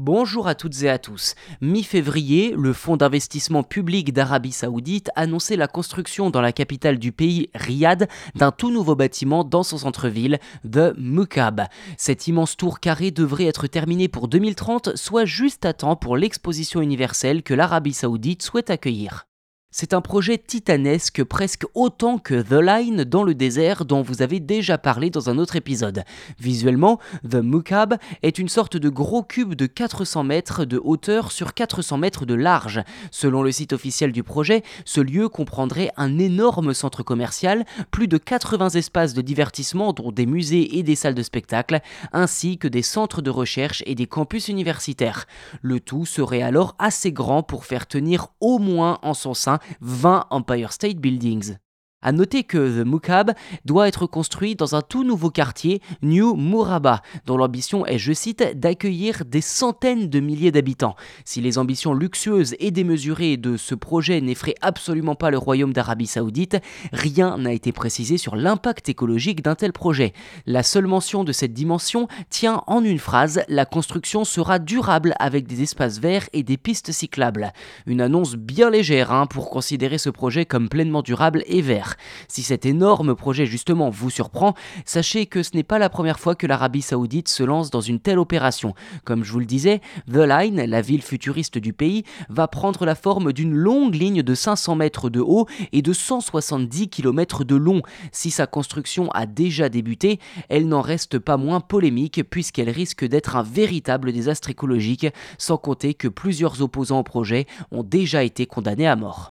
Bonjour à toutes et à tous. Mi-février, le fonds d'investissement public d'Arabie Saoudite annonçait la construction dans la capitale du pays, Riyad, d'un tout nouveau bâtiment dans son centre-ville, The Mukab. Cette immense tour carrée devrait être terminée pour 2030, soit juste à temps pour l'exposition universelle que l'Arabie Saoudite souhaite accueillir. C'est un projet titanesque presque autant que The Line dans le désert dont vous avez déjà parlé dans un autre épisode. Visuellement, The Mukab est une sorte de gros cube de 400 mètres de hauteur sur 400 mètres de large. Selon le site officiel du projet, ce lieu comprendrait un énorme centre commercial, plus de 80 espaces de divertissement dont des musées et des salles de spectacle, ainsi que des centres de recherche et des campus universitaires. Le tout serait alors assez grand pour faire tenir au moins en son sein 20 Empire State Buildings. A noter que The Mukab doit être construit dans un tout nouveau quartier, New Muraba, dont l'ambition est, je cite, d'accueillir des centaines de milliers d'habitants. Si les ambitions luxueuses et démesurées de ce projet n'effraient absolument pas le royaume d'Arabie Saoudite, rien n'a été précisé sur l'impact écologique d'un tel projet. La seule mention de cette dimension tient en une phrase la construction sera durable avec des espaces verts et des pistes cyclables. Une annonce bien légère hein, pour considérer ce projet comme pleinement durable et vert. Si cet énorme projet justement vous surprend, sachez que ce n'est pas la première fois que l'Arabie saoudite se lance dans une telle opération. Comme je vous le disais, The Line, la ville futuriste du pays, va prendre la forme d'une longue ligne de 500 mètres de haut et de 170 km de long. Si sa construction a déjà débuté, elle n'en reste pas moins polémique puisqu'elle risque d'être un véritable désastre écologique, sans compter que plusieurs opposants au projet ont déjà été condamnés à mort.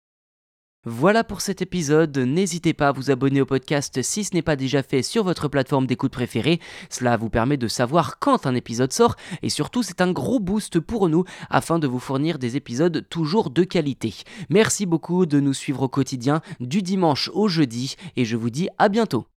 Voilà pour cet épisode, n'hésitez pas à vous abonner au podcast si ce n'est pas déjà fait sur votre plateforme d'écoute préférée, cela vous permet de savoir quand un épisode sort et surtout c'est un gros boost pour nous afin de vous fournir des épisodes toujours de qualité. Merci beaucoup de nous suivre au quotidien du dimanche au jeudi et je vous dis à bientôt.